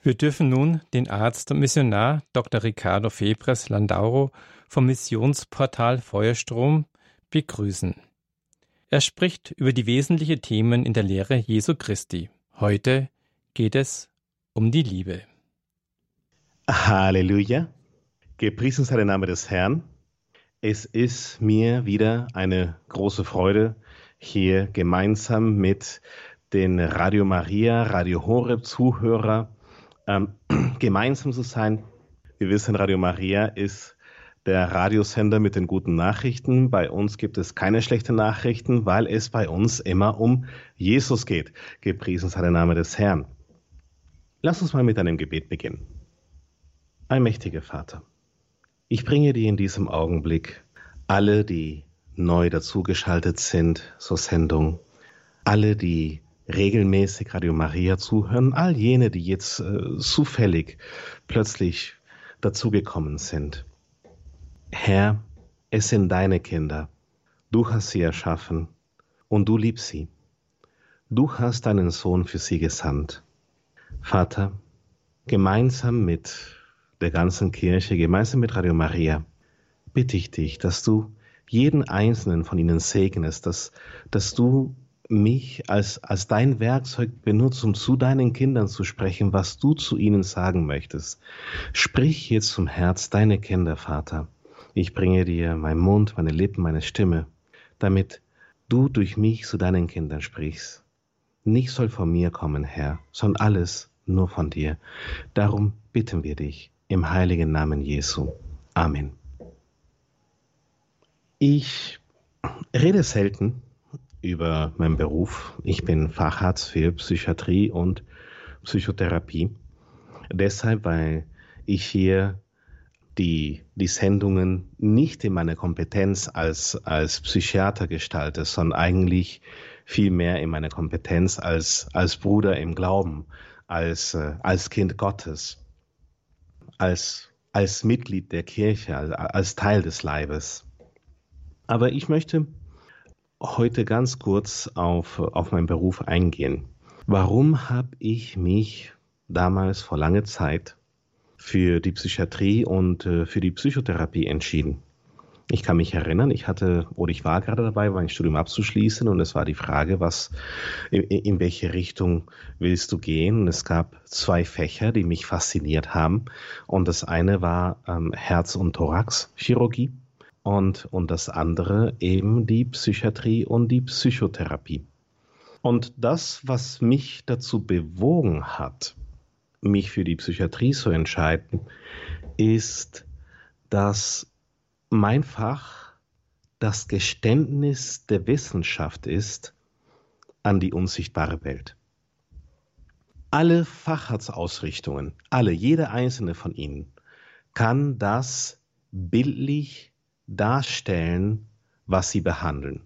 Wir dürfen nun den Arzt und Missionar Dr. Ricardo Febres Landauro vom Missionsportal Feuerstrom begrüßen. Er spricht über die wesentlichen Themen in der Lehre Jesu Christi. Heute geht es um die Liebe. Halleluja. Gepriesen sei der Name des Herrn. Es ist mir wieder eine große Freude, hier gemeinsam mit den Radio Maria, Radio Horeb Zuhörer ähm, gemeinsam zu sein. Wir wissen, Radio Maria ist der Radiosender mit den guten Nachrichten. Bei uns gibt es keine schlechten Nachrichten, weil es bei uns immer um Jesus geht. Gepriesen sei der Name des Herrn. Lass uns mal mit einem Gebet beginnen. Allmächtiger Vater, ich bringe dir in diesem Augenblick alle, die neu dazugeschaltet sind zur Sendung, alle, die regelmäßig Radio Maria zuhören, all jene, die jetzt äh, zufällig plötzlich dazugekommen sind. Herr, es sind deine Kinder. Du hast sie erschaffen und du liebst sie. Du hast deinen Sohn für sie gesandt. Vater, gemeinsam mit der ganzen Kirche, gemeinsam mit Radio Maria, bitte ich dich, dass du jeden einzelnen von ihnen segnest, dass, dass du mich als, als dein Werkzeug benutzt, um zu deinen Kindern zu sprechen, was du zu ihnen sagen möchtest. Sprich jetzt zum Herz deine Kinder, Vater. Ich bringe dir meinen Mund, meine Lippen, meine Stimme, damit du durch mich zu deinen Kindern sprichst. Nicht soll von mir kommen, Herr, sondern alles nur von dir. Darum bitten wir dich im heiligen Namen Jesu. Amen. Ich rede selten über meinen Beruf. Ich bin Facharzt für Psychiatrie und Psychotherapie. Deshalb, weil ich hier die, die Sendungen nicht in meiner Kompetenz als, als Psychiater gestalte, sondern eigentlich viel mehr in meiner Kompetenz als, als Bruder im Glauben, als, äh, als Kind Gottes, als, als Mitglied der Kirche, als, als Teil des Leibes. Aber ich möchte heute ganz kurz auf, auf meinen Beruf eingehen. Warum habe ich mich damals vor langer Zeit für die Psychiatrie und äh, für die Psychotherapie entschieden? Ich kann mich erinnern, ich hatte oder ich war gerade dabei, mein Studium abzuschließen und es war die Frage, was in, in welche Richtung willst du gehen? Und es gab zwei Fächer, die mich fasziniert haben und das eine war ähm, Herz- und Thoraxchirurgie und, und das andere eben die Psychiatrie und die Psychotherapie. Und das, was mich dazu bewogen hat, mich für die Psychiatrie zu entscheiden, ist, dass mein Fach das Geständnis der Wissenschaft ist an die unsichtbare Welt. Alle Facharztausrichtungen, alle, jede einzelne von ihnen, kann das bildlich darstellen, was sie behandeln.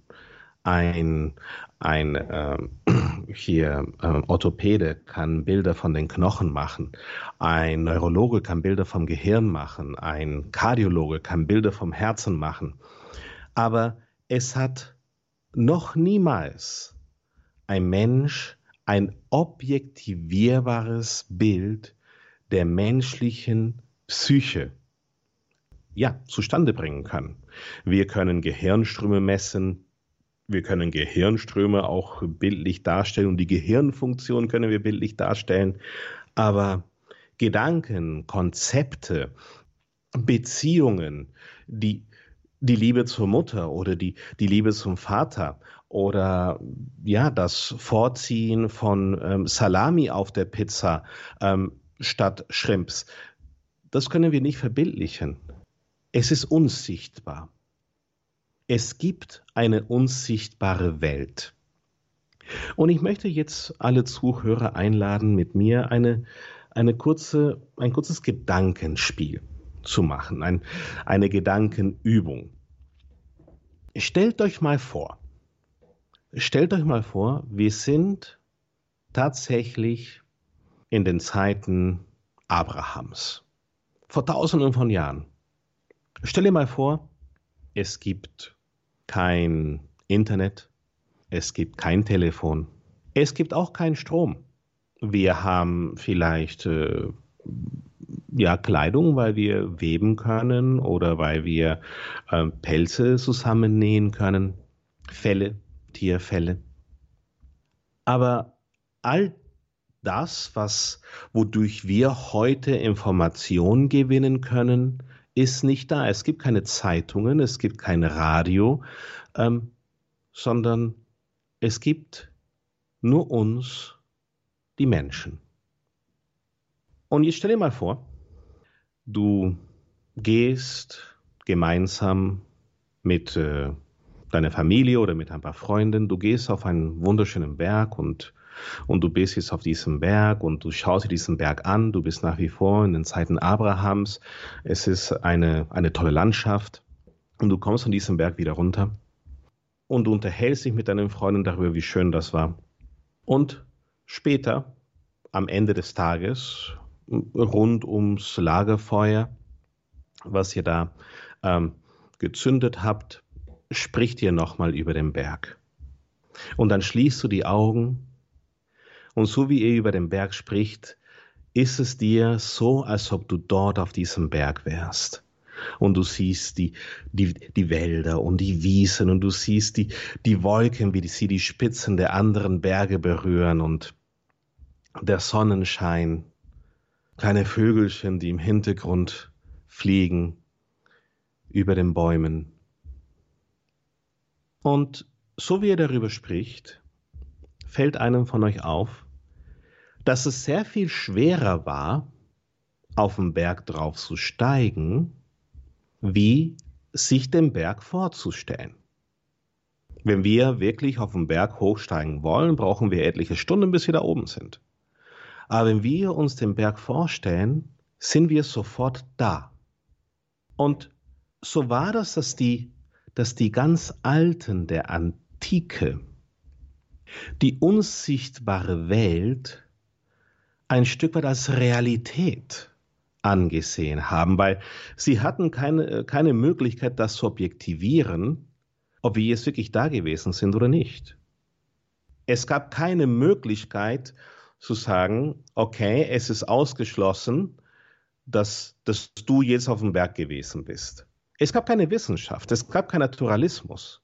Ein, ein äh, hier äh, Orthopäde kann Bilder von den Knochen machen, ein Neurologe kann Bilder vom Gehirn machen, ein Kardiologe kann Bilder vom Herzen machen. Aber es hat noch niemals ein Mensch ein objektivierbares Bild der menschlichen Psyche ja, zustande bringen kann. Wir können Gehirnströme messen, wir können Gehirnströme auch bildlich darstellen und die Gehirnfunktion können wir bildlich darstellen, aber Gedanken, Konzepte, Beziehungen, die, die Liebe zur Mutter oder die, die Liebe zum Vater oder ja, das Vorziehen von ähm, Salami auf der Pizza ähm, statt Shrimps, das können wir nicht verbildlichen. Es ist unsichtbar. Es gibt eine unsichtbare Welt. Und ich möchte jetzt alle Zuhörer einladen, mit mir eine, eine kurze, ein kurzes Gedankenspiel zu machen, ein, eine Gedankenübung. Stellt euch mal vor, stellt euch mal vor, wir sind tatsächlich in den Zeiten Abrahams, vor tausenden von Jahren. Stell dir mal vor, es gibt kein Internet, es gibt kein Telefon, es gibt auch keinen Strom. Wir haben vielleicht äh, ja, Kleidung, weil wir weben können oder weil wir äh, Pelze zusammennähen können, Felle, Tierfelle. Aber all das, was, wodurch wir heute Informationen gewinnen können, ist nicht da. Es gibt keine Zeitungen, es gibt kein Radio, ähm, sondern es gibt nur uns, die Menschen. Und jetzt stell dir mal vor, du gehst gemeinsam mit äh, deiner Familie oder mit ein paar Freunden, du gehst auf einen wunderschönen Berg und und du bist jetzt auf diesem Berg und du schaust dir diesen Berg an. Du bist nach wie vor in den Zeiten Abrahams. Es ist eine, eine tolle Landschaft. Und du kommst von diesem Berg wieder runter. Und du unterhältst dich mit deinen Freunden darüber, wie schön das war. Und später, am Ende des Tages, rund ums Lagerfeuer, was ihr da ähm, gezündet habt, spricht ihr nochmal über den Berg. Und dann schließt du die Augen und so wie er über den Berg spricht, ist es dir so, als ob du dort auf diesem Berg wärst. Und du siehst die, die, die Wälder und die Wiesen und du siehst die, die Wolken, wie sie die Spitzen der anderen Berge berühren und der Sonnenschein, kleine Vögelchen, die im Hintergrund fliegen über den Bäumen. Und so wie er darüber spricht, fällt einem von euch auf, dass es sehr viel schwerer war, auf den Berg drauf zu steigen, wie sich den Berg vorzustellen. Wenn wir wirklich auf den Berg hochsteigen wollen, brauchen wir etliche Stunden, bis wir da oben sind. Aber wenn wir uns den Berg vorstellen, sind wir sofort da. Und so war das, dass die, dass die ganz Alten der Antike die unsichtbare Welt ein Stück weit als Realität angesehen haben, weil sie hatten keine, keine Möglichkeit, das zu objektivieren, ob wir jetzt wirklich da gewesen sind oder nicht. Es gab keine Möglichkeit zu sagen, okay, es ist ausgeschlossen, dass, dass du jetzt auf dem Berg gewesen bist. Es gab keine Wissenschaft, es gab keinen Naturalismus.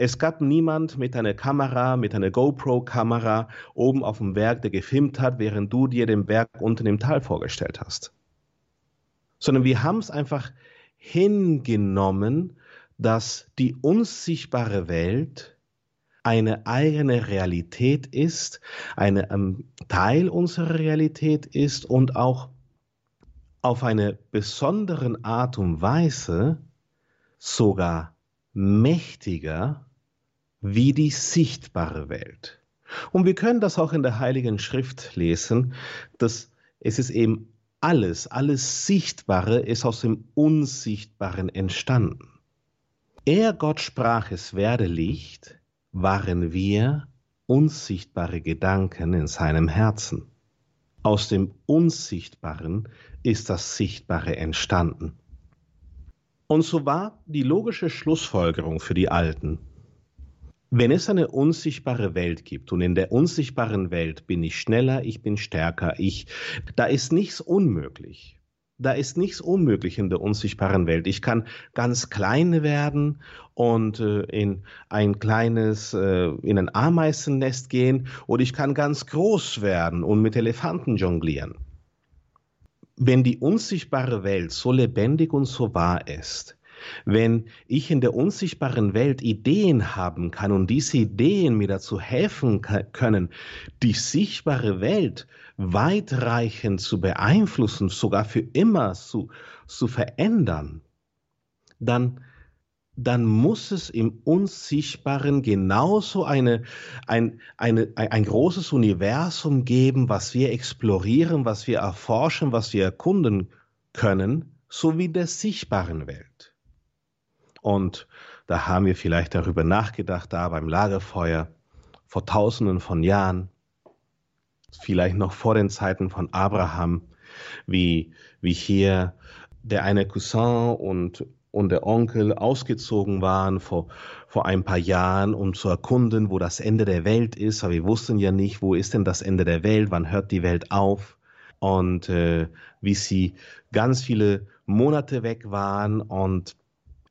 Es gab niemand mit einer Kamera, mit einer GoPro-Kamera oben auf dem Berg, der gefilmt hat, während du dir den Berg unten im Tal vorgestellt hast. Sondern wir haben es einfach hingenommen, dass die unsichtbare Welt eine eigene Realität ist, ein ähm, Teil unserer Realität ist und auch auf eine besondere Art und Weise sogar mächtiger wie die sichtbare Welt. Und wir können das auch in der Heiligen Schrift lesen, dass es ist eben alles, alles Sichtbare ist aus dem Unsichtbaren entstanden. Er Gott sprach, es werde Licht, waren wir unsichtbare Gedanken in seinem Herzen. Aus dem Unsichtbaren ist das Sichtbare entstanden. Und so war die logische Schlussfolgerung für die Alten, wenn es eine unsichtbare Welt gibt und in der unsichtbaren Welt bin ich schneller, ich bin stärker, ich, da ist nichts unmöglich. Da ist nichts unmöglich in der unsichtbaren Welt. Ich kann ganz klein werden und äh, in ein kleines, äh, in ein Ameisennest gehen oder ich kann ganz groß werden und mit Elefanten jonglieren. Wenn die unsichtbare Welt so lebendig und so wahr ist, wenn ich in der unsichtbaren Welt Ideen haben kann und diese Ideen mir dazu helfen können, die sichtbare Welt weitreichend zu beeinflussen, sogar für immer zu, zu verändern, dann, dann muss es im Unsichtbaren genauso eine, ein, eine, ein großes Universum geben, was wir explorieren, was wir erforschen, was wir erkunden können, so wie der sichtbaren Welt. Und da haben wir vielleicht darüber nachgedacht, da beim Lagerfeuer vor tausenden von Jahren, vielleicht noch vor den Zeiten von Abraham, wie, wie hier der eine Cousin und, und der Onkel ausgezogen waren vor, vor ein paar Jahren, um zu erkunden, wo das Ende der Welt ist. Aber wir wussten ja nicht, wo ist denn das Ende der Welt, wann hört die Welt auf. Und äh, wie sie ganz viele Monate weg waren und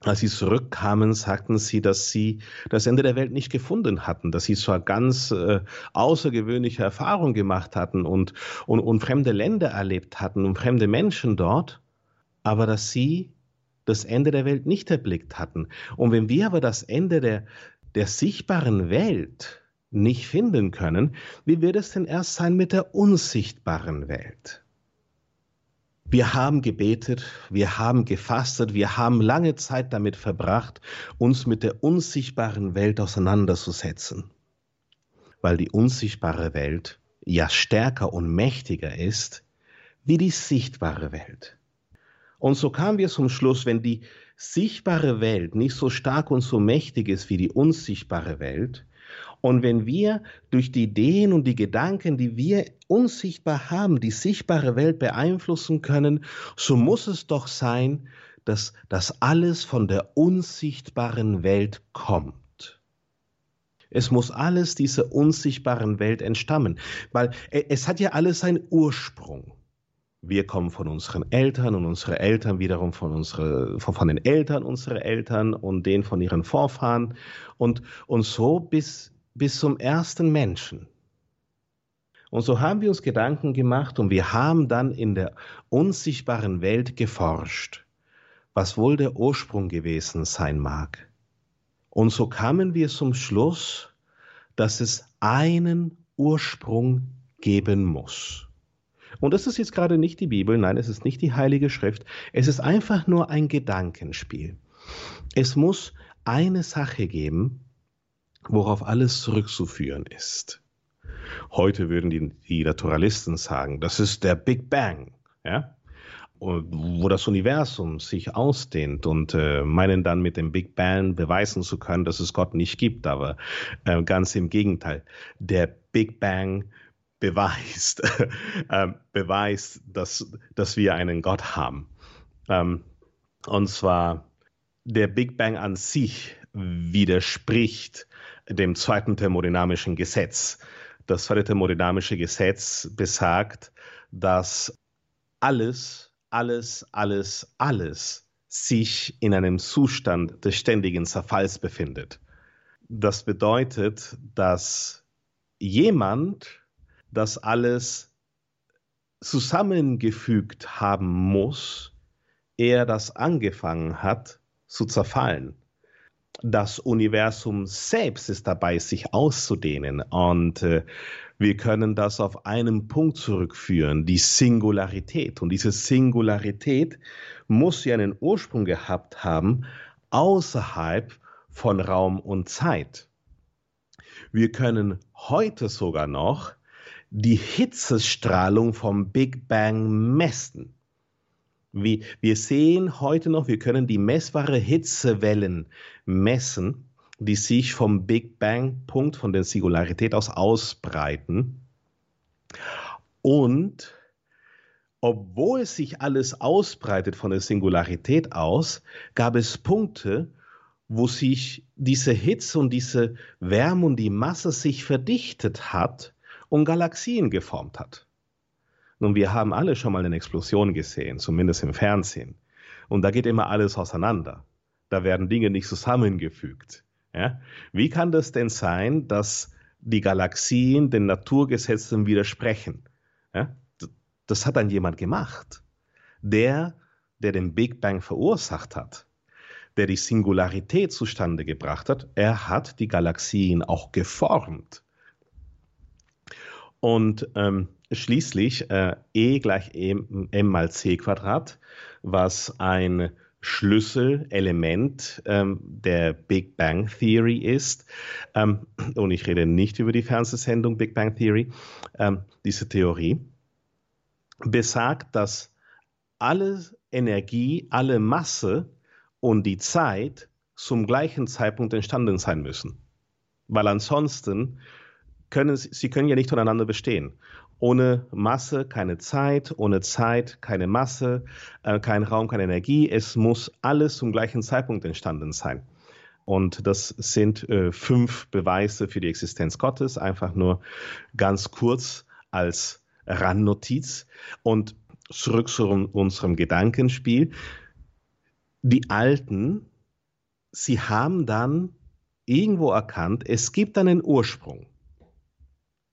als sie zurückkamen, sagten sie, dass sie das Ende der Welt nicht gefunden hatten, dass sie zwar ganz äh, außergewöhnliche Erfahrungen gemacht hatten und, und, und fremde Länder erlebt hatten und fremde Menschen dort, aber dass sie das Ende der Welt nicht erblickt hatten. Und wenn wir aber das Ende der, der sichtbaren Welt nicht finden können, wie wird es denn erst sein mit der unsichtbaren Welt? Wir haben gebetet, wir haben gefastet, wir haben lange Zeit damit verbracht, uns mit der unsichtbaren Welt auseinanderzusetzen, weil die unsichtbare Welt ja stärker und mächtiger ist wie die sichtbare Welt. Und so kamen wir zum Schluss, wenn die sichtbare Welt nicht so stark und so mächtig ist wie die unsichtbare Welt, und wenn wir durch die Ideen und die Gedanken, die wir unsichtbar haben, die sichtbare Welt beeinflussen können, so muss es doch sein, dass das alles von der unsichtbaren Welt kommt. Es muss alles dieser unsichtbaren Welt entstammen, weil es hat ja alles seinen Ursprung. Wir kommen von unseren Eltern und unsere Eltern wiederum von, unsere, von, den Eltern unserer Eltern und den von ihren Vorfahren und, und so bis, bis zum ersten Menschen. Und so haben wir uns Gedanken gemacht und wir haben dann in der unsichtbaren Welt geforscht, was wohl der Ursprung gewesen sein mag. Und so kamen wir zum Schluss, dass es einen Ursprung geben muss. Und das ist jetzt gerade nicht die Bibel, nein, es ist nicht die Heilige Schrift, es ist einfach nur ein Gedankenspiel. Es muss eine Sache geben, worauf alles zurückzuführen ist. Heute würden die, die Naturalisten sagen, das ist der Big Bang, ja? wo das Universum sich ausdehnt und äh, meinen dann mit dem Big Bang beweisen zu können, dass es Gott nicht gibt. Aber äh, ganz im Gegenteil, der Big Bang beweist, äh, beweist, dass, dass wir einen Gott haben. Ähm, und zwar der Big Bang an sich widerspricht dem zweiten thermodynamischen Gesetz. Das zweite thermodynamische Gesetz besagt, dass alles, alles, alles, alles sich in einem Zustand des ständigen Zerfalls befindet. Das bedeutet, dass jemand das alles zusammengefügt haben muss, er das angefangen hat zu zerfallen das Universum selbst ist dabei, sich auszudehnen. Und äh, wir können das auf einen Punkt zurückführen, die Singularität. Und diese Singularität muss ja einen Ursprung gehabt haben außerhalb von Raum und Zeit. Wir können heute sogar noch die Hitzestrahlung vom Big Bang messen. Wie, wir sehen heute noch, wir können die messbare Hitzewellen messen, die sich vom Big Bang Punkt, von der Singularität aus ausbreiten. Und obwohl sich alles ausbreitet von der Singularität aus, gab es Punkte, wo sich diese Hitze und diese Wärme und die Masse sich verdichtet hat und Galaxien geformt hat. Nun, wir haben alle schon mal eine Explosion gesehen, zumindest im Fernsehen. Und da geht immer alles auseinander. Da werden Dinge nicht zusammengefügt. Ja? Wie kann das denn sein, dass die Galaxien den Naturgesetzen widersprechen? Ja? Das hat dann jemand gemacht. Der, der den Big Bang verursacht hat, der die Singularität zustande gebracht hat, er hat die Galaxien auch geformt. Und ähm, schließlich äh, E gleich M, M mal C Quadrat, was ein Schlüsselelement ähm, der Big Bang Theory ist. Ähm, und ich rede nicht über die Fernsehsendung Big Bang Theory. Ähm, diese Theorie besagt, dass alle Energie, alle Masse und die Zeit zum gleichen Zeitpunkt entstanden sein müssen. Weil ansonsten können sie können ja nicht voneinander bestehen. Ohne Masse keine Zeit, ohne Zeit keine Masse, äh, kein Raum, keine Energie. Es muss alles zum gleichen Zeitpunkt entstanden sein. Und das sind äh, fünf Beweise für die Existenz Gottes, einfach nur ganz kurz als Randnotiz. Und zurück zu unserem Gedankenspiel. Die Alten, sie haben dann irgendwo erkannt, es gibt einen Ursprung.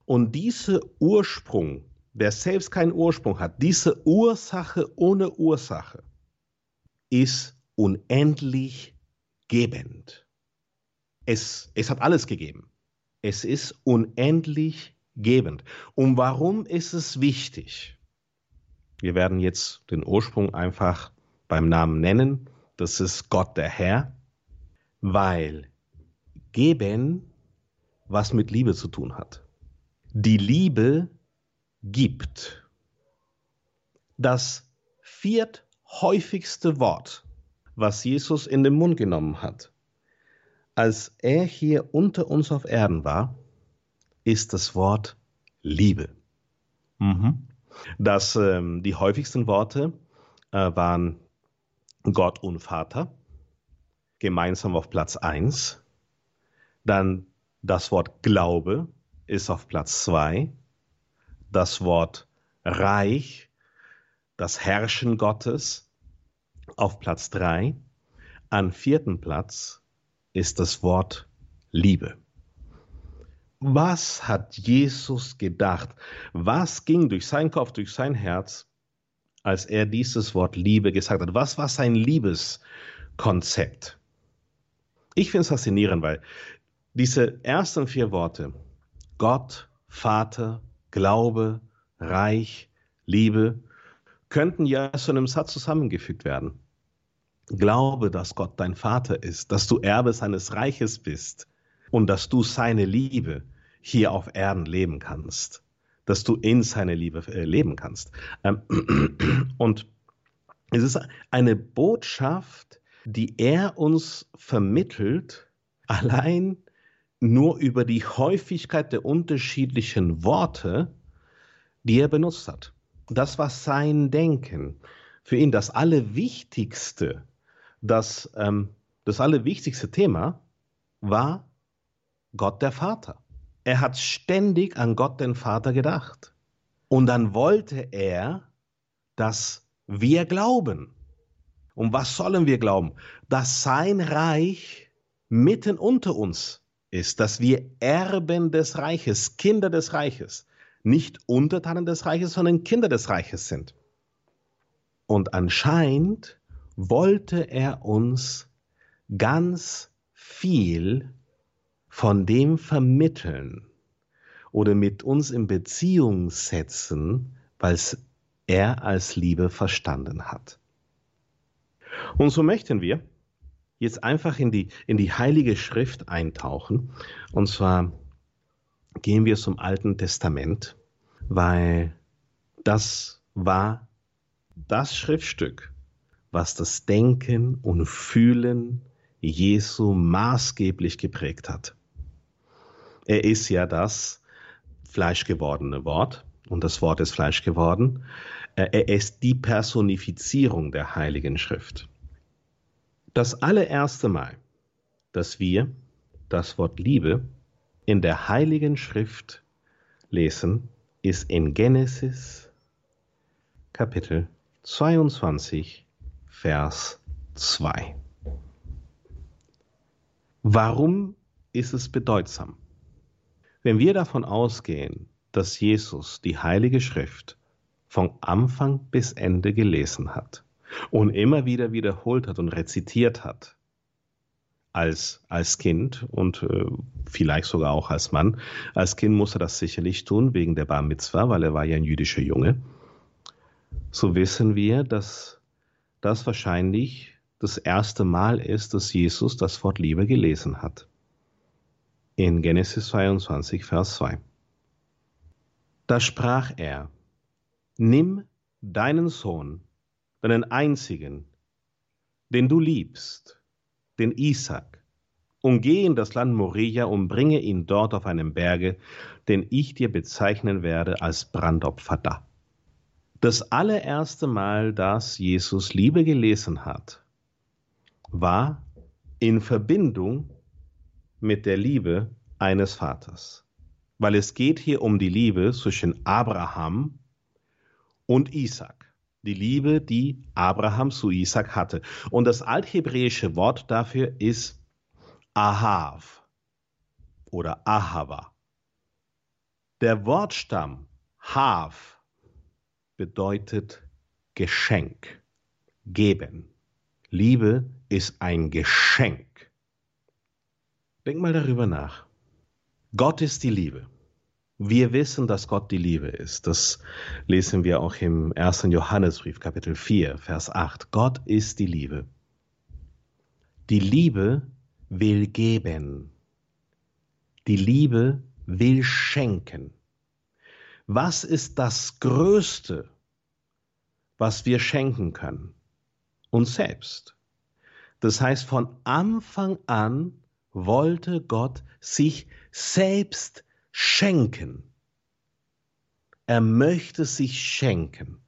Und dieser Ursprung, der selbst keinen Ursprung hat, diese Ursache ohne Ursache, ist unendlich gebend. Es, es hat alles gegeben. Es ist unendlich gebend. Und warum ist es wichtig? Wir werden jetzt den Ursprung einfach beim Namen nennen. Das ist Gott der Herr, weil geben was mit Liebe zu tun hat. Die Liebe gibt. Das vierthäufigste Wort, was Jesus in den Mund genommen hat, als er hier unter uns auf Erden war, ist das Wort Liebe. Mhm. Das, ähm, die häufigsten Worte äh, waren Gott und Vater, gemeinsam auf Platz 1. Dann das Wort Glaube, ist auf Platz zwei. Das Wort Reich, das Herrschen Gottes auf Platz drei. An vierten Platz ist das Wort Liebe. Was hat Jesus gedacht? Was ging durch seinen Kopf, durch sein Herz, als er dieses Wort Liebe gesagt hat? Was war sein Liebeskonzept? Ich finde es faszinierend, weil diese ersten vier Worte, Gott, Vater, Glaube, Reich, Liebe könnten ja zu einem Satz zusammengefügt werden. Glaube, dass Gott dein Vater ist, dass du Erbe seines Reiches bist und dass du seine Liebe hier auf Erden leben kannst, dass du in seine Liebe äh, leben kannst. Ähm, und es ist eine Botschaft, die er uns vermittelt, allein nur über die Häufigkeit der unterschiedlichen Worte, die er benutzt hat. Das war sein Denken. Für ihn das Allerwichtigste, das, ähm, das Allerwichtigste Thema war Gott der Vater. Er hat ständig an Gott den Vater gedacht. Und dann wollte er, dass wir glauben. Und was sollen wir glauben? Dass sein Reich mitten unter uns ist, dass wir Erben des Reiches, Kinder des Reiches, nicht Untertanen des Reiches, sondern Kinder des Reiches sind. Und anscheinend wollte er uns ganz viel von dem vermitteln oder mit uns in Beziehung setzen, weil es er als Liebe verstanden hat. Und so möchten wir jetzt einfach in die, in die Heilige Schrift eintauchen. Und zwar gehen wir zum Alten Testament, weil das war das Schriftstück, was das Denken und Fühlen Jesu maßgeblich geprägt hat. Er ist ja das fleischgewordene Wort und das Wort ist Fleisch geworden. Er ist die Personifizierung der Heiligen Schrift. Das allererste Mal, dass wir das Wort Liebe in der Heiligen Schrift lesen, ist in Genesis Kapitel 22, Vers 2. Warum ist es bedeutsam? Wenn wir davon ausgehen, dass Jesus die Heilige Schrift von Anfang bis Ende gelesen hat, und immer wieder wiederholt hat und rezitiert hat als, als Kind und äh, vielleicht sogar auch als Mann. Als Kind musste er das sicherlich tun wegen der Bar Mitzvah, weil er war ja ein jüdischer Junge. So wissen wir, dass das wahrscheinlich das erste Mal ist, dass Jesus das Wort Liebe gelesen hat. In Genesis 22, Vers 2. Da sprach er, Nimm deinen Sohn, deinen einzigen, den du liebst, den Isaac, und geh in das Land Moria und bringe ihn dort auf einem Berge, den ich dir bezeichnen werde als Brandopfer da. Das allererste Mal, dass Jesus Liebe gelesen hat, war in Verbindung mit der Liebe eines Vaters. Weil es geht hier um die Liebe zwischen Abraham und Isaac. Die Liebe, die Abraham zu Isaac hatte. Und das althebräische Wort dafür ist Ahav oder Ahava. Der Wortstamm Hav bedeutet Geschenk, geben. Liebe ist ein Geschenk. Denk mal darüber nach. Gott ist die Liebe. Wir wissen, dass Gott die Liebe ist. Das lesen wir auch im 1. Johannesbrief, Kapitel 4, Vers 8. Gott ist die Liebe. Die Liebe will geben. Die Liebe will schenken. Was ist das Größte, was wir schenken können? Uns selbst. Das heißt, von Anfang an wollte Gott sich selbst schenken. Er möchte sich schenken.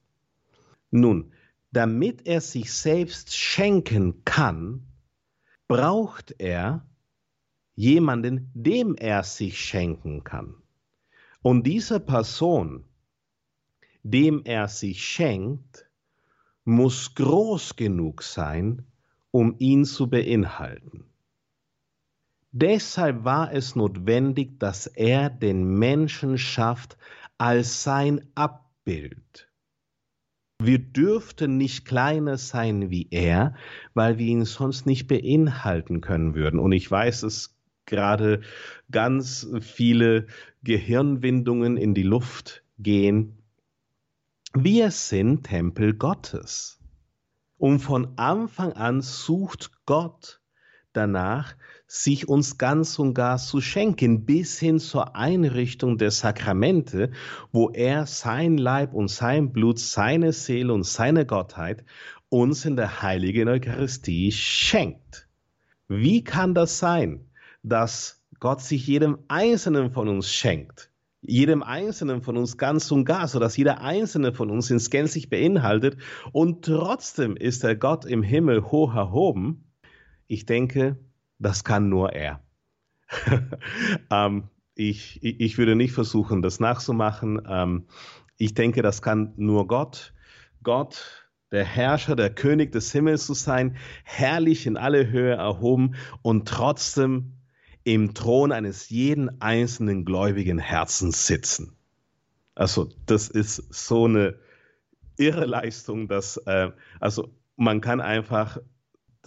Nun, damit er sich selbst schenken kann, braucht er jemanden, dem er sich schenken kann. Und diese Person, dem er sich schenkt, muss groß genug sein, um ihn zu beinhalten. Deshalb war es notwendig, dass er den Menschen schafft als sein Abbild. Wir dürften nicht kleiner sein wie er, weil wir ihn sonst nicht beinhalten können würden. Und ich weiß, dass gerade ganz viele Gehirnwindungen in die Luft gehen. Wir sind Tempel Gottes. Und von Anfang an sucht Gott danach, sich uns ganz und gar zu schenken, bis hin zur Einrichtung der Sakramente, wo er sein Leib und sein Blut, seine Seele und seine Gottheit uns in der heiligen Eucharistie schenkt. Wie kann das sein, dass Gott sich jedem Einzelnen von uns schenkt? jedem Einzelnen von uns ganz und gar, so dass jeder Einzelne von uns ins gänzlich beinhaltet und trotzdem ist der Gott im Himmel hoch erhoben. Ich denke, das kann nur er. ähm, ich, ich würde nicht versuchen, das nachzumachen. Ähm, ich denke, das kann nur Gott. Gott, der Herrscher, der König des Himmels zu sein, herrlich in alle Höhe erhoben und trotzdem im Thron eines jeden einzelnen gläubigen Herzens sitzen. Also das ist so eine irre Leistung, dass äh, also man kann einfach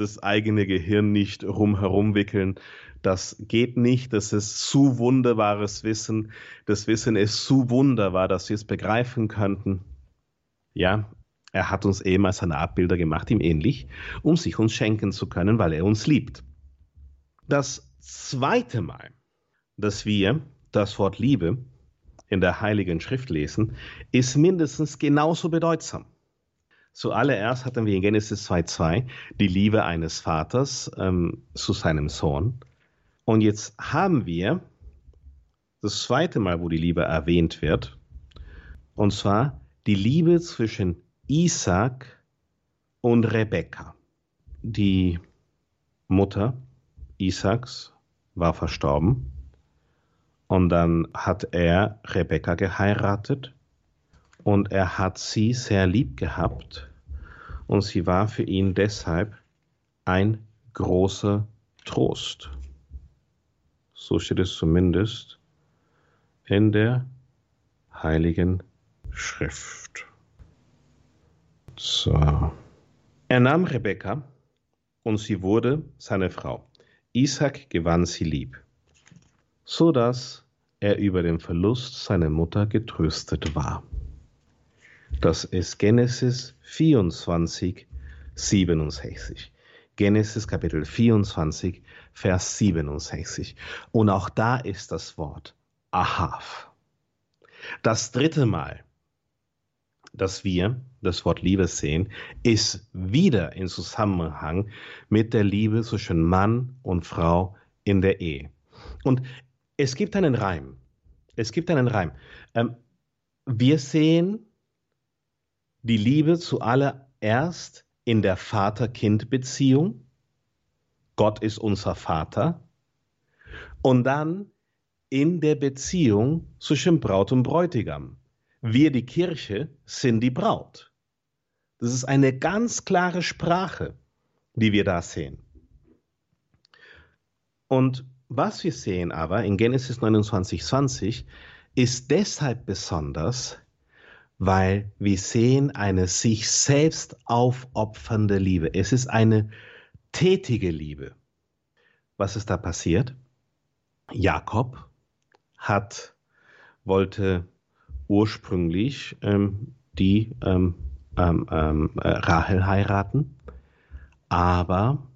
das eigene Gehirn nicht rumherum wickeln. Das geht nicht. Das ist zu wunderbares Wissen. Das Wissen ist zu wunderbar, dass wir es begreifen könnten. Ja, er hat uns eben als seine Abbilder gemacht, ihm ähnlich, um sich uns schenken zu können, weil er uns liebt. Das zweite Mal, dass wir das Wort Liebe in der Heiligen Schrift lesen, ist mindestens genauso bedeutsam. Zuallererst hatten wir in Genesis 2,2 die Liebe eines Vaters ähm, zu seinem Sohn. Und jetzt haben wir das zweite Mal, wo die Liebe erwähnt wird, und zwar die Liebe zwischen Isaac und Rebekka. Die Mutter Isaaks war verstorben und dann hat er Rebekka geheiratet und er hat sie sehr lieb gehabt und sie war für ihn deshalb ein großer Trost. So steht es zumindest in der Heiligen Schrift. So. Er nahm Rebekka und sie wurde seine Frau. Isaac gewann sie lieb, so dass er über den Verlust seiner Mutter getröstet war. Das ist Genesis 24, 67. Genesis Kapitel 24, Vers 67. Und auch da ist das Wort Ahav. Das dritte Mal, dass wir das Wort Liebe sehen, ist wieder in Zusammenhang mit der Liebe zwischen Mann und Frau in der Ehe. Und es gibt einen Reim. Es gibt einen Reim. Ähm, wir sehen die Liebe zuallererst in der Vater-Kind-Beziehung. Gott ist unser Vater. Und dann in der Beziehung zwischen Braut und Bräutigam. Wir, die Kirche, sind die Braut. Das ist eine ganz klare Sprache, die wir da sehen. Und was wir sehen aber in Genesis 29, 20 ist deshalb besonders, weil wir sehen eine sich selbst aufopfernde Liebe. Es ist eine tätige Liebe. Was ist da passiert? Jakob hat, wollte ursprünglich ähm, die ähm, ähm, ähm äh, Rahel heiraten, aber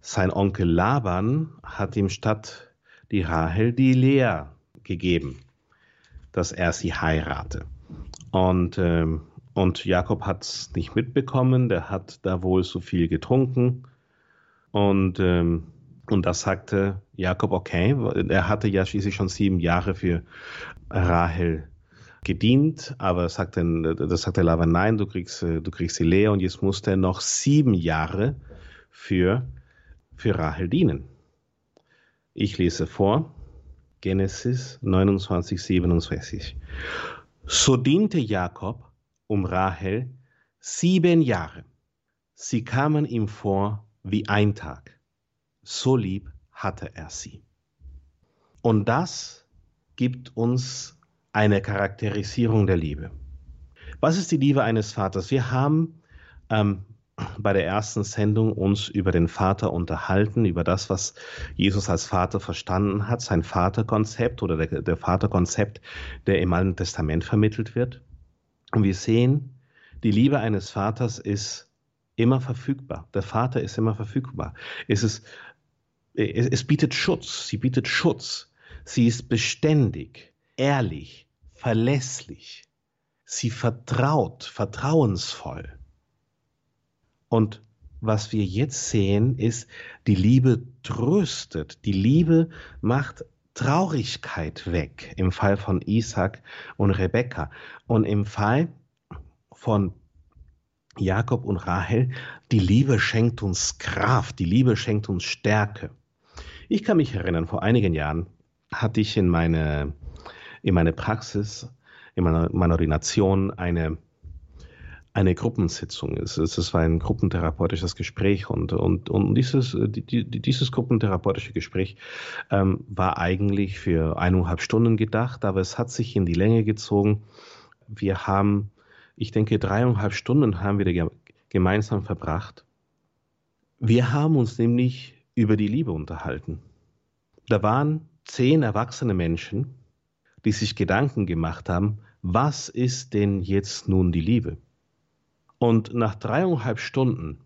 sein Onkel Laban hat ihm statt die Rahel die Lea gegeben, dass er sie heirate. Und, ähm, und Jakob hat es nicht mitbekommen, der hat da wohl so viel getrunken. Und, ähm, und da sagte Jakob, okay, er hatte ja schließlich schon sieben Jahre für Rahel gedient, aber sagte, das sagte Laban, nein, du kriegst, du kriegst die Lea und jetzt musste er noch sieben Jahre für, für Rahel dienen. Ich lese vor, Genesis 29, 67. So diente Jakob um Rahel sieben Jahre. Sie kamen ihm vor wie ein Tag. So lieb hatte er sie. Und das gibt uns eine Charakterisierung der Liebe. Was ist die Liebe eines Vaters? Wir haben ähm, bei der ersten Sendung uns über den Vater unterhalten, über das, was Jesus als Vater verstanden hat, sein Vaterkonzept oder der, der Vaterkonzept, der im Alten Testament vermittelt wird. Und wir sehen, die Liebe eines Vaters ist immer verfügbar. Der Vater ist immer verfügbar. Es, ist, es, es bietet Schutz. Sie bietet Schutz. Sie ist beständig, ehrlich, verlässlich. Sie vertraut, vertrauensvoll. Und was wir jetzt sehen, ist, die Liebe tröstet, die Liebe macht Traurigkeit weg im Fall von Isaac und Rebekka. Und im Fall von Jakob und Rahel, die Liebe schenkt uns Kraft, die Liebe schenkt uns Stärke. Ich kann mich erinnern, vor einigen Jahren hatte ich in meine, in meine Praxis, in meiner, meiner Ordination eine eine Gruppensitzung ist. Es war ein gruppentherapeutisches Gespräch und, und, und dieses, die, dieses gruppentherapeutische Gespräch ähm, war eigentlich für eineinhalb Stunden gedacht, aber es hat sich in die Länge gezogen. Wir haben, ich denke, dreieinhalb Stunden haben wir gemeinsam verbracht. Wir haben uns nämlich über die Liebe unterhalten. Da waren zehn erwachsene Menschen, die sich Gedanken gemacht haben, was ist denn jetzt nun die Liebe? Und nach dreieinhalb Stunden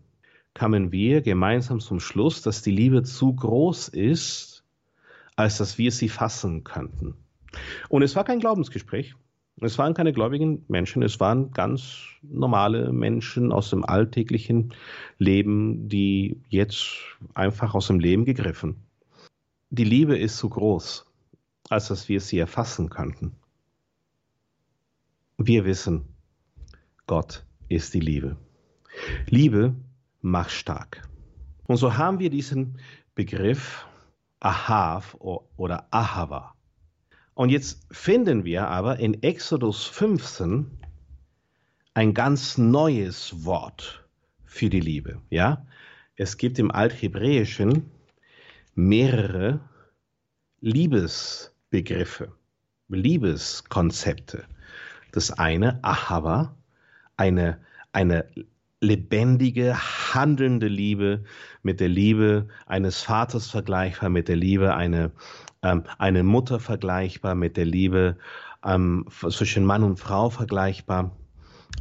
kamen wir gemeinsam zum Schluss, dass die Liebe zu groß ist, als dass wir sie fassen könnten. Und es war kein Glaubensgespräch. Es waren keine gläubigen Menschen, es waren ganz normale Menschen aus dem alltäglichen Leben, die jetzt einfach aus dem Leben gegriffen. Die Liebe ist zu groß, als dass wir sie erfassen könnten. Wir wissen, Gott ist die Liebe. Liebe macht stark. Und so haben wir diesen Begriff Ahav oder Ahava. Und jetzt finden wir aber in Exodus 15 ein ganz neues Wort für die Liebe. Ja, es gibt im Althebräischen mehrere Liebesbegriffe, Liebeskonzepte. Das eine, Ahava, eine, eine lebendige, handelnde Liebe, mit der Liebe eines Vaters vergleichbar, mit der Liebe eine, ähm, eine Mutter vergleichbar, mit der Liebe ähm, zwischen Mann und Frau vergleichbar,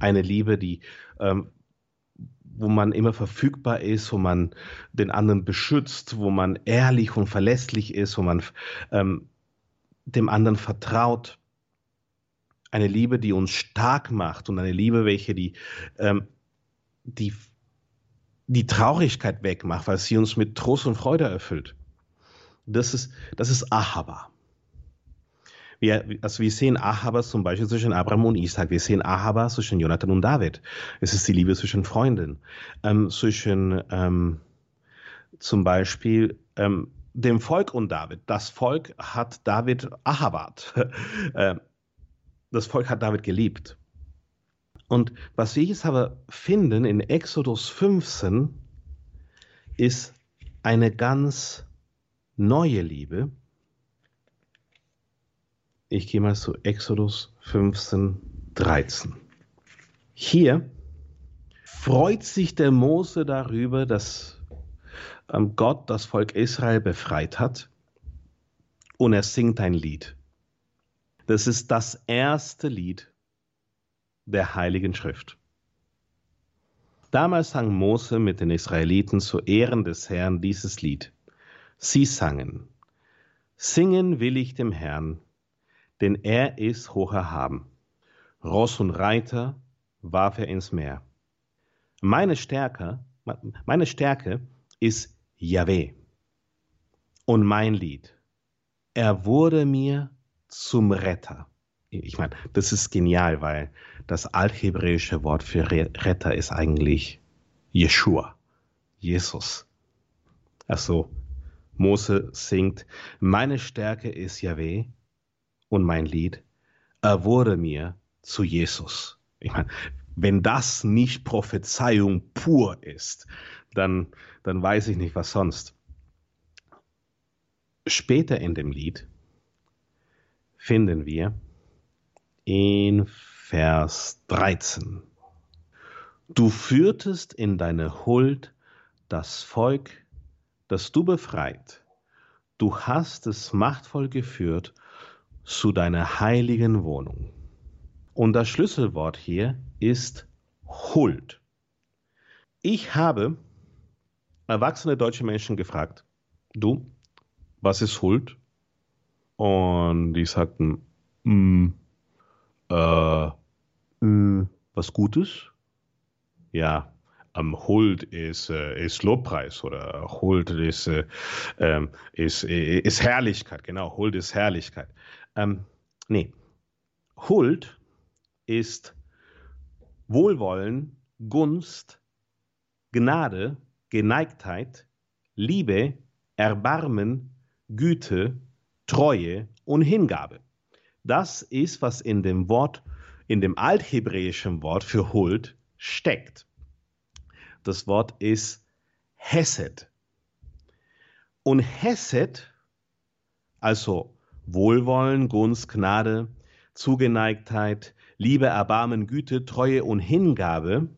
eine Liebe, die ähm, wo man immer verfügbar ist, wo man den anderen beschützt, wo man ehrlich und verlässlich ist, wo man ähm, dem anderen vertraut eine Liebe, die uns stark macht und eine Liebe, welche die, ähm, die, die Traurigkeit wegmacht, weil sie uns mit Trost und Freude erfüllt. Das ist, das ist Ahava. Wir, also wir sehen Ahava zum Beispiel zwischen Abraham und Isaac. Wir sehen Ahava zwischen Jonathan und David. Es ist die Liebe zwischen Freunden. Ähm, zwischen ähm, zum Beispiel ähm, dem Volk und David. Das Volk hat David Ahabat. Das Volk hat David geliebt. Und was wir jetzt aber finden in Exodus 15 ist eine ganz neue Liebe. Ich gehe mal zu Exodus 15, 13. Hier freut sich der Mose darüber, dass ähm, Gott das Volk Israel befreit hat und er singt ein Lied. Das ist das erste Lied der Heiligen Schrift. Damals sang Mose mit den Israeliten zu Ehren des Herrn dieses Lied. Sie sangen, Singen will ich dem Herrn, denn er ist hoch erhaben. Ross und Reiter warf er ins Meer. Meine Stärke, meine Stärke ist Yahweh und mein Lied. Er wurde mir zum Retter. Ich meine, das ist genial, weil das althebräische Wort für Retter ist eigentlich Yeshua, Jesus. Also Mose singt, meine Stärke ist Yahweh und mein Lied, er wurde mir zu Jesus. Ich meine, wenn das nicht Prophezeiung pur ist, dann, dann weiß ich nicht, was sonst. Später in dem Lied finden wir in Vers 13. Du führtest in deine Huld das Volk, das du befreit. Du hast es machtvoll geführt zu deiner heiligen Wohnung. Und das Schlüsselwort hier ist Huld. Ich habe erwachsene deutsche Menschen gefragt, du, was ist Huld? Und die sagten, mm, äh, mm, was Gutes? Ja, ähm, Huld ist, äh, ist Lobpreis oder Huld ist, äh, ähm, ist, äh, ist Herrlichkeit, genau, Huld ist Herrlichkeit. Ähm, nee, Huld ist Wohlwollen, Gunst, Gnade, Geneigtheit, Liebe, Erbarmen, Güte, Treue und Hingabe. Das ist, was in dem Wort, in dem althebräischen Wort für Huld steckt. Das Wort ist Hesed. Und Hesed, also Wohlwollen, Gunst, Gnade, Zugeneigtheit, Liebe, Erbarmen, Güte, Treue und Hingabe,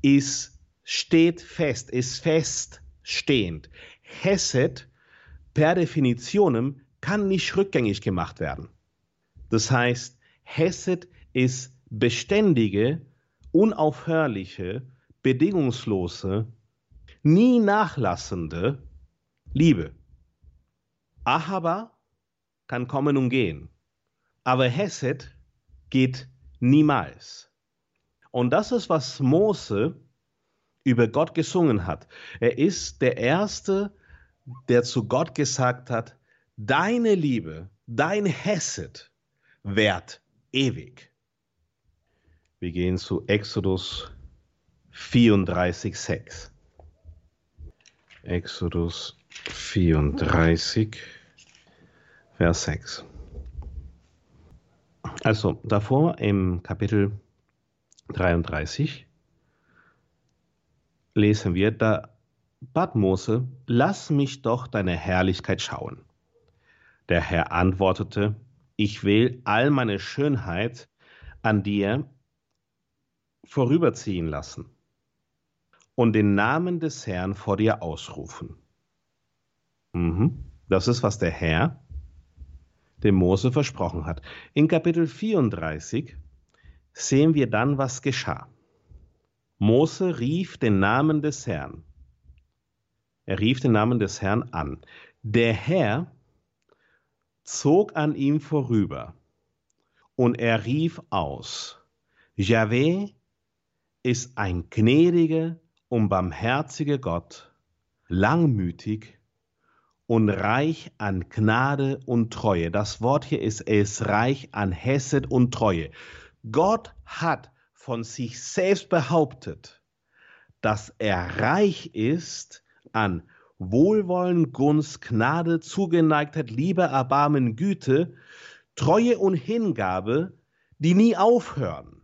ist, steht fest, ist feststehend. Hesed per Definitionem kann nicht rückgängig gemacht werden. Das heißt, Hesed ist beständige, unaufhörliche, bedingungslose, nie nachlassende Liebe. Ahaba kann kommen und gehen, aber Hesed geht niemals. Und das ist, was Mose über Gott gesungen hat. Er ist der Erste, der zu Gott gesagt hat, deine Liebe, dein Hesed währt ewig. Wir gehen zu Exodus 34, 6. Exodus 34, Vers 6. Also davor im Kapitel 33 lesen wir, da bat Mose, lass mich doch deine Herrlichkeit schauen. Der Herr antwortete, ich will all meine Schönheit an dir vorüberziehen lassen und den Namen des Herrn vor dir ausrufen. Mhm. Das ist, was der Herr dem Mose versprochen hat. In Kapitel 34 sehen wir dann, was geschah. Mose rief den Namen des Herrn. Er rief den Namen des Herrn an. Der Herr zog an ihm vorüber und er rief aus, Yahweh ist ein gnädiger und barmherziger Gott, langmütig und reich an Gnade und Treue. Das Wort hier ist, er ist reich an Hesed und Treue. Gott hat von sich selbst behauptet, dass er reich ist an Wohlwollen, Gunst, Gnade, Zugeneigtheit, Liebe, Erbarmen, Güte, Treue und Hingabe, die nie aufhören,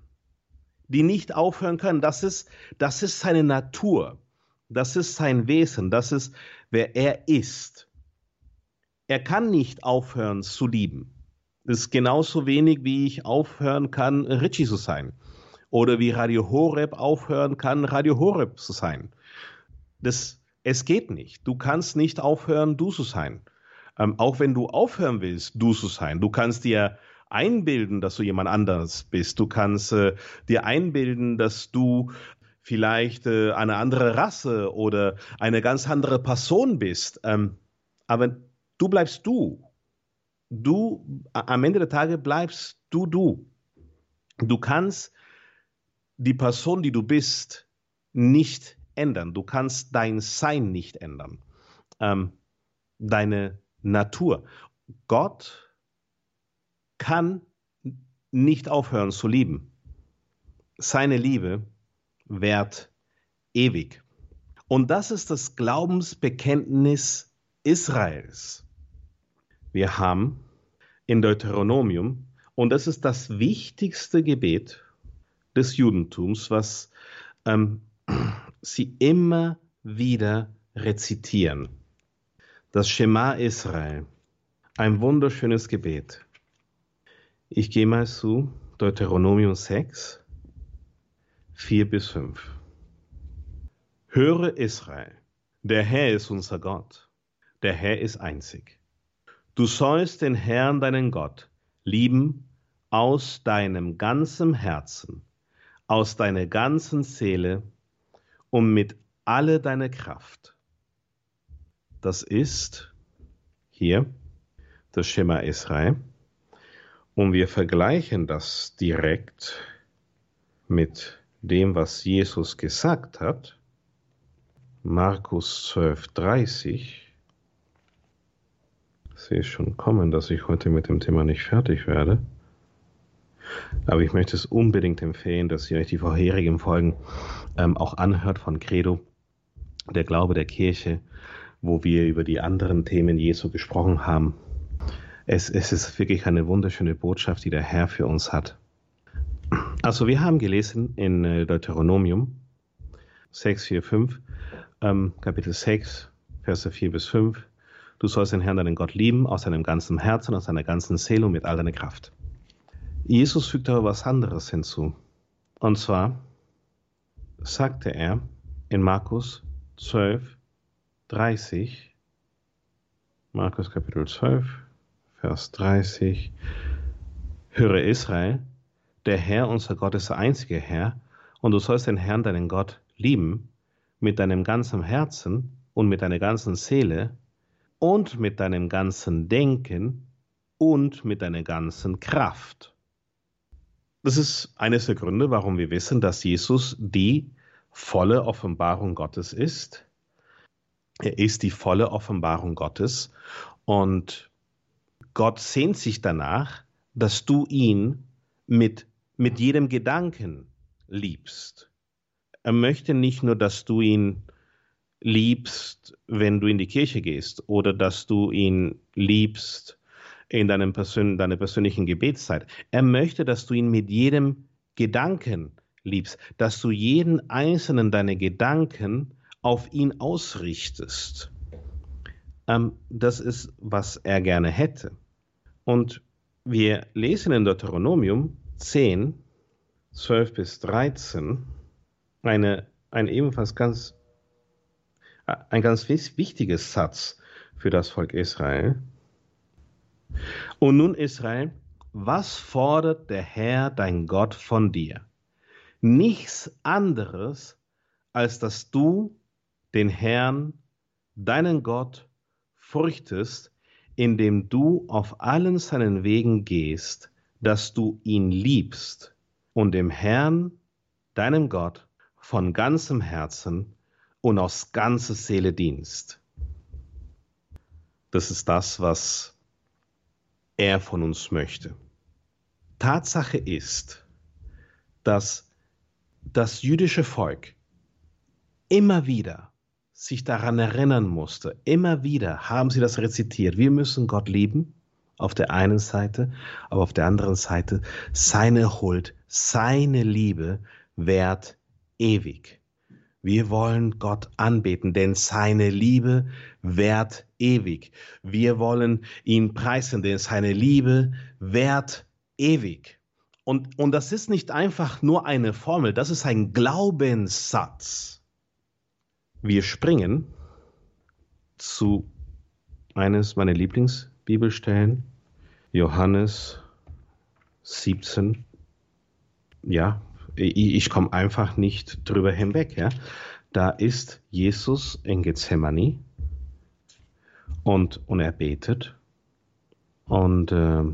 die nicht aufhören können. Das ist, das ist seine Natur, das ist sein Wesen, das ist, wer er ist. Er kann nicht aufhören zu lieben. Das ist genauso wenig, wie ich aufhören kann, Richie zu sein. Oder wie Radio Horeb aufhören kann, Radio Horeb zu sein. Das, es geht nicht. Du kannst nicht aufhören, du zu sein. Ähm, auch wenn du aufhören willst, du zu sein. Du kannst dir einbilden, dass du jemand anderes bist. Du kannst äh, dir einbilden, dass du vielleicht äh, eine andere Rasse oder eine ganz andere Person bist. Ähm, aber du bleibst du. Du, am Ende der Tage bleibst du du. Du kannst die Person, die du bist, nicht ändern. Du kannst dein Sein nicht ändern. Ähm, deine Natur. Gott kann nicht aufhören zu lieben. Seine Liebe währt ewig. Und das ist das Glaubensbekenntnis Israels. Wir haben in Deuteronomium, und das ist das wichtigste Gebet des Judentums, was ähm, sie immer wieder rezitieren. Das Schema Israel, ein wunderschönes Gebet. Ich gehe mal zu Deuteronomium 6, 4 bis 5. Höre Israel, der Herr ist unser Gott, der Herr ist einzig. Du sollst den Herrn, deinen Gott, lieben aus deinem ganzen Herzen, aus deiner ganzen Seele und mit alle deine Kraft. Das ist hier das Schema Israel. Und wir vergleichen das direkt mit dem, was Jesus gesagt hat. Markus 12, 30. Ich sehe schon kommen, dass ich heute mit dem Thema nicht fertig werde. Aber ich möchte es unbedingt empfehlen, dass ihr euch die vorherigen Folgen ähm, auch anhört von Credo, der Glaube der Kirche, wo wir über die anderen Themen Jesu gesprochen haben. Es, es ist wirklich eine wunderschöne Botschaft, die der Herr für uns hat. Also wir haben gelesen in äh, Deuteronomium 6, 4, 5, ähm, Kapitel 6, Verse 4 bis 5. Du sollst den Herrn, deinen Gott lieben, aus deinem ganzen Herzen, aus deiner ganzen Seele und mit all deiner Kraft. Jesus fügt aber was anderes hinzu. Und zwar sagte er in Markus 12, 30, Markus Kapitel 12, Vers 30. Höre Israel, der Herr, unser Gott, ist der einzige Herr, und du sollst den Herrn, deinen Gott, lieben, mit deinem ganzen Herzen und mit deiner ganzen Seele und mit deinem ganzen Denken und mit deiner ganzen Kraft. Das ist eines der Gründe, warum wir wissen, dass Jesus die volle Offenbarung Gottes ist. Er ist die volle Offenbarung Gottes und Gott sehnt sich danach, dass du ihn mit, mit jedem Gedanken liebst. Er möchte nicht nur, dass du ihn liebst, wenn du in die Kirche gehst oder dass du ihn liebst in deinem Persön deiner persönlichen Gebetszeit. Er möchte, dass du ihn mit jedem Gedanken liebst, dass du jeden einzelnen deiner Gedanken auf ihn ausrichtest. Ähm, das ist, was er gerne hätte. Und wir lesen in Deuteronomium 10, 12 bis 13 eine, ein ebenfalls ganz, ein ganz wichtiges Satz für das Volk Israel. Und nun Israel, was fordert der Herr, dein Gott, von dir? Nichts anderes, als dass du den Herrn, deinen Gott, fürchtest indem du auf allen seinen Wegen gehst, dass du ihn liebst und dem Herrn, deinem Gott, von ganzem Herzen und aus ganzer Seele dienst. Das ist das, was er von uns möchte. Tatsache ist, dass das jüdische Volk immer wieder sich daran erinnern musste, immer wieder haben sie das rezitiert. Wir müssen Gott lieben, auf der einen Seite, aber auf der anderen Seite seine Huld, seine Liebe währt ewig. Wir wollen Gott anbeten, denn seine Liebe währt ewig. Wir wollen ihn preisen, denn seine Liebe währt ewig. Und, und das ist nicht einfach nur eine Formel, das ist ein Glaubenssatz. Wir springen zu eines meiner Lieblingsbibelstellen, Johannes 17. Ja, ich, ich komme einfach nicht drüber hinweg. Ja. Da ist Jesus in Gethsemane und, und er betet und, äh,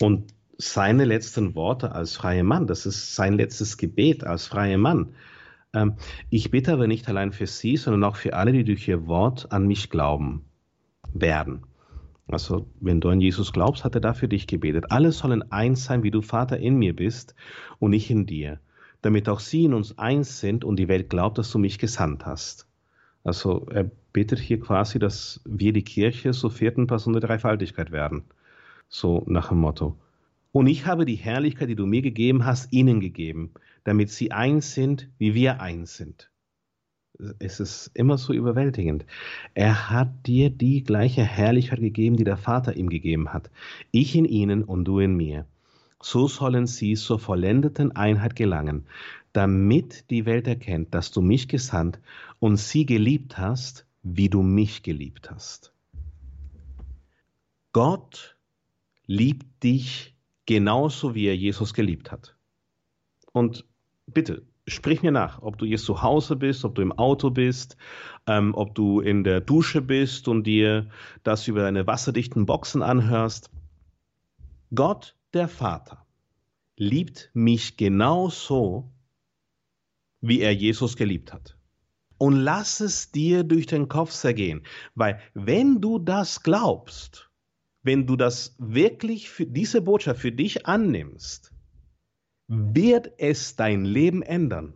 und seine letzten Worte als freier Mann, das ist sein letztes Gebet als freier Mann. Ähm, ich bitte aber nicht allein für Sie, sondern auch für alle, die durch Ihr Wort an mich glauben werden. Also, wenn du an Jesus glaubst, hat er dafür dich gebetet. Alle sollen eins sein, wie du Vater in mir bist und ich in dir, damit auch sie in uns eins sind und die Welt glaubt, dass du mich gesandt hast. Also, er betet hier quasi, dass wir die Kirche zur vierten Person der Dreifaltigkeit werden. So nach dem Motto. Und ich habe die Herrlichkeit, die du mir gegeben hast, ihnen gegeben, damit sie eins sind, wie wir eins sind. Es ist immer so überwältigend. Er hat dir die gleiche Herrlichkeit gegeben, die der Vater ihm gegeben hat. Ich in ihnen und du in mir. So sollen sie zur vollendeten Einheit gelangen, damit die Welt erkennt, dass du mich gesandt und sie geliebt hast, wie du mich geliebt hast. Gott liebt dich genauso wie er Jesus geliebt hat. Und bitte, sprich mir nach, ob du jetzt zu Hause bist, ob du im Auto bist, ähm, ob du in der Dusche bist und dir das über deine wasserdichten Boxen anhörst. Gott, der Vater, liebt mich genauso, wie er Jesus geliebt hat. Und lass es dir durch den Kopf zergehen, weil wenn du das glaubst, wenn du das wirklich für diese Botschaft für dich annimmst, wird es dein Leben ändern.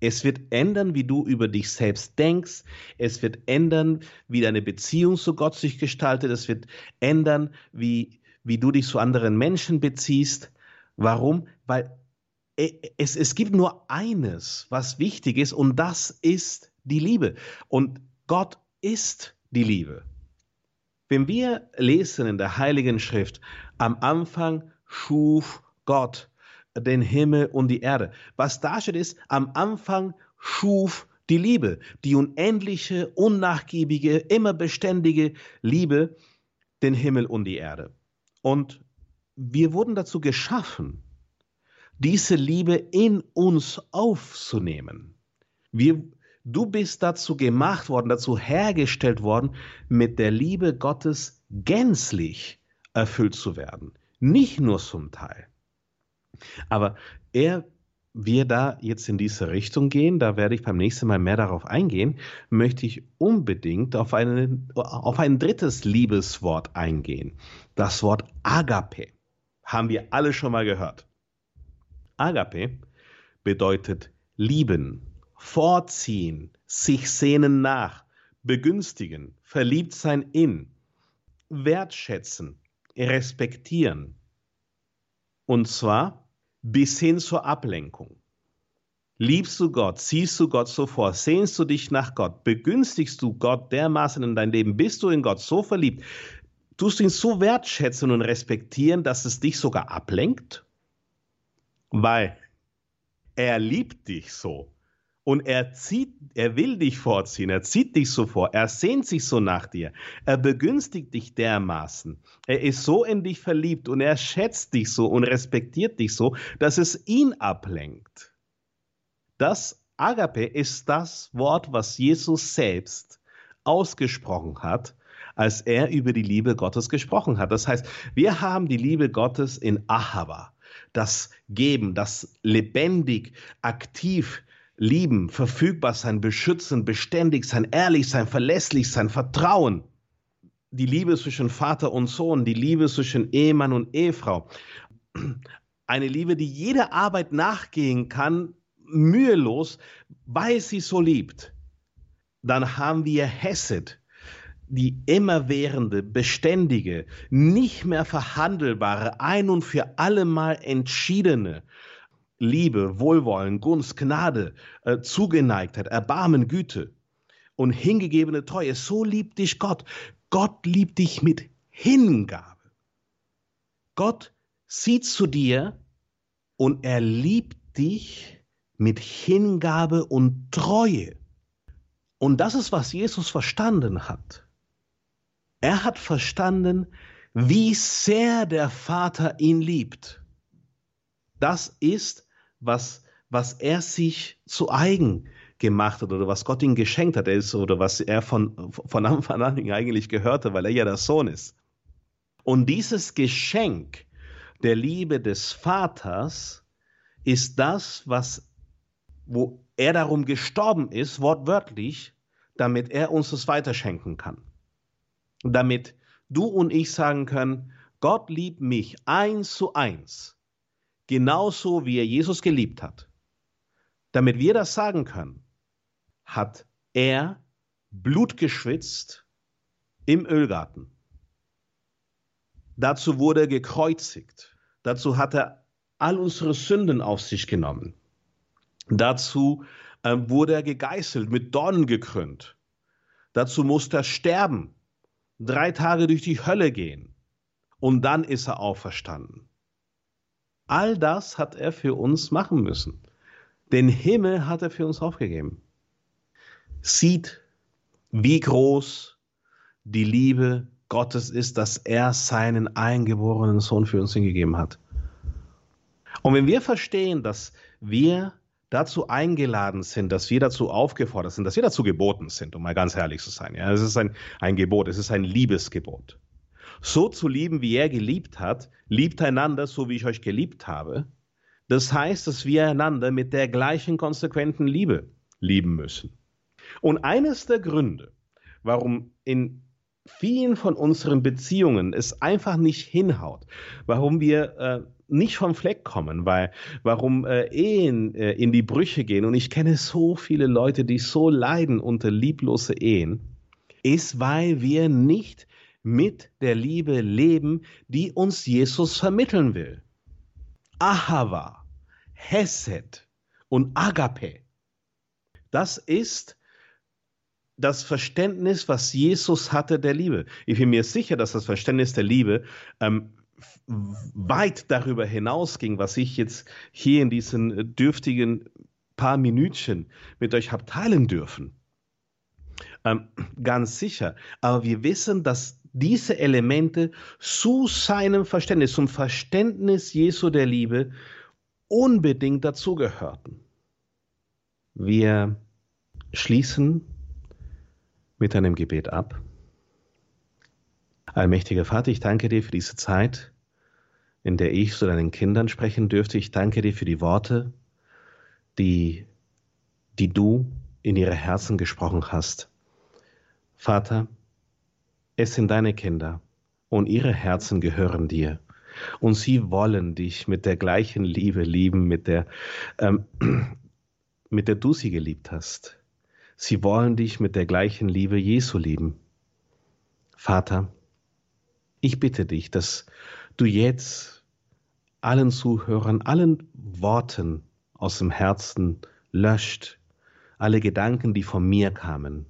Es wird ändern, wie du über dich selbst denkst. Es wird ändern, wie deine Beziehung zu Gott sich gestaltet. Es wird ändern, wie, wie du dich zu anderen Menschen beziehst. Warum? Weil es, es gibt nur eines, was wichtig ist, und das ist die Liebe. Und Gott ist die Liebe. Wenn wir lesen in der Heiligen Schrift, am Anfang schuf Gott den Himmel und die Erde. Was da steht ist, am Anfang schuf die Liebe, die unendliche, unnachgiebige, immer beständige Liebe, den Himmel und die Erde. Und wir wurden dazu geschaffen, diese Liebe in uns aufzunehmen. Wir, Du bist dazu gemacht worden, dazu hergestellt worden, mit der Liebe Gottes gänzlich erfüllt zu werden. Nicht nur zum Teil. Aber er wir da jetzt in diese Richtung gehen, da werde ich beim nächsten Mal mehr darauf eingehen, möchte ich unbedingt auf, eine, auf ein drittes Liebeswort eingehen. Das Wort Agape. Haben wir alle schon mal gehört. Agape bedeutet lieben, vorziehen, sich sehnen nach, begünstigen, verliebt sein in, wertschätzen, respektieren. Und zwar bis hin zur Ablenkung. Liebst du Gott, siehst du Gott so vor, sehnst du dich nach Gott, begünstigst du Gott dermaßen in dein Leben, bist du in Gott so verliebt, tust du ihn so wertschätzen und respektieren, dass es dich sogar ablenkt? Weil er liebt dich so. Und er zieht, er will dich vorziehen, er zieht dich so vor, er sehnt sich so nach dir, er begünstigt dich dermaßen, er ist so in dich verliebt und er schätzt dich so und respektiert dich so, dass es ihn ablenkt. Das Agape ist das Wort, was Jesus selbst ausgesprochen hat, als er über die Liebe Gottes gesprochen hat. Das heißt, wir haben die Liebe Gottes in Ahava, das Geben, das lebendig, aktiv, lieben, verfügbar sein, beschützen, beständig sein, ehrlich sein, verlässlich sein, Vertrauen. die Liebe zwischen Vater und Sohn, die Liebe zwischen Ehemann und Ehefrau. Eine Liebe, die jede Arbeit nachgehen kann, mühelos, weil sie so liebt. Dann haben wir Hesed, die immerwährende, beständige, nicht mehr verhandelbare, ein und für allemal entschiedene Liebe, Wohlwollen, Gunst, Gnade, äh, Zugeneigtheit, Erbarmen, Güte und hingegebene Treue. So liebt dich Gott. Gott liebt dich mit Hingabe. Gott sieht zu dir und er liebt dich mit Hingabe und Treue. Und das ist, was Jesus verstanden hat. Er hat verstanden, wie sehr der Vater ihn liebt. Das ist, was, was er sich zu eigen gemacht hat oder was Gott ihm geschenkt hat, oder was er von, von Anfang an eigentlich gehörte, weil er ja der Sohn ist. Und dieses Geschenk der Liebe des Vaters ist das, was, wo er darum gestorben ist, wortwörtlich, damit er uns das weiterschenken kann damit du und ich sagen können, Gott liebt mich eins zu eins, genauso wie er Jesus geliebt hat. Damit wir das sagen können, hat er Blut geschwitzt im Ölgarten. Dazu wurde er gekreuzigt. Dazu hat er all unsere Sünden auf sich genommen. Dazu äh, wurde er gegeißelt, mit Dornen gekrönt. Dazu musste er sterben, drei Tage durch die Hölle gehen und dann ist er auferstanden. All das hat er für uns machen müssen. Den Himmel hat er für uns aufgegeben. Sieht, wie groß die Liebe Gottes ist, dass er seinen eingeborenen Sohn für uns hingegeben hat. Und wenn wir verstehen, dass wir dazu eingeladen sind, dass wir dazu aufgefordert sind, dass wir dazu geboten sind, um mal ganz ehrlich zu sein. Ja, es ist ein, ein Gebot, es ist ein Liebesgebot. So zu lieben, wie er geliebt hat, liebt einander, so wie ich euch geliebt habe. Das heißt, dass wir einander mit der gleichen konsequenten Liebe lieben müssen. Und eines der Gründe, warum in vielen von unseren Beziehungen es einfach nicht hinhaut, warum wir äh, nicht vom Fleck kommen, weil warum äh, Ehen äh, in die Brüche gehen und ich kenne so viele Leute, die so leiden unter lieblose Ehen, ist, weil wir nicht mit der Liebe leben, die uns Jesus vermitteln will. Ahava, Hesed und Agape. Das ist das Verständnis, was Jesus hatte der Liebe. Ich bin mir sicher, dass das Verständnis der Liebe ähm, weit darüber hinausging, was ich jetzt hier in diesen dürftigen paar Minütchen mit euch habe teilen dürfen. Ähm, ganz sicher. Aber wir wissen, dass diese Elemente zu seinem Verständnis, zum Verständnis Jesu der Liebe unbedingt dazugehörten. Wir schließen mit einem Gebet ab. Allmächtiger Vater, ich danke dir für diese Zeit, in der ich zu deinen Kindern sprechen dürfte. Ich danke dir für die Worte, die, die du in ihre Herzen gesprochen hast. Vater, es sind deine Kinder und ihre Herzen gehören dir. Und sie wollen dich mit der gleichen Liebe lieben, mit der, ähm, mit der du sie geliebt hast. Sie wollen dich mit der gleichen Liebe Jesu lieben. Vater, ich bitte dich, dass du jetzt allen Zuhörern, allen Worten aus dem Herzen löscht, alle Gedanken, die von mir kamen,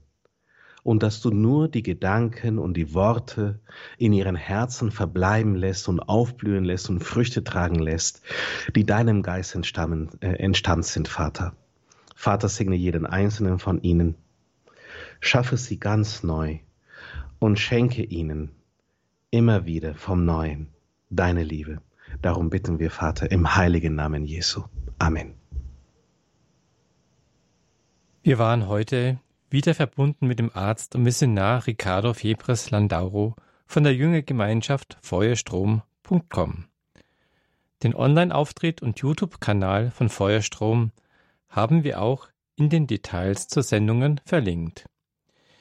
und dass du nur die Gedanken und die Worte in ihren Herzen verbleiben lässt und aufblühen lässt und Früchte tragen lässt, die deinem Geist entstammen, äh, entstanden sind, Vater. Vater, segne jeden einzelnen von ihnen, schaffe sie ganz neu und schenke ihnen immer wieder vom Neuen deine Liebe. Darum bitten wir, Vater, im heiligen Namen Jesu. Amen. Wir waren heute wieder verbunden mit dem Arzt und Missionar Ricardo Febres Landauro von der Jüngergemeinschaft Feuerstrom.com. Den Online-Auftritt und YouTube-Kanal von Feuerstrom haben wir auch in den Details zur Sendungen verlinkt.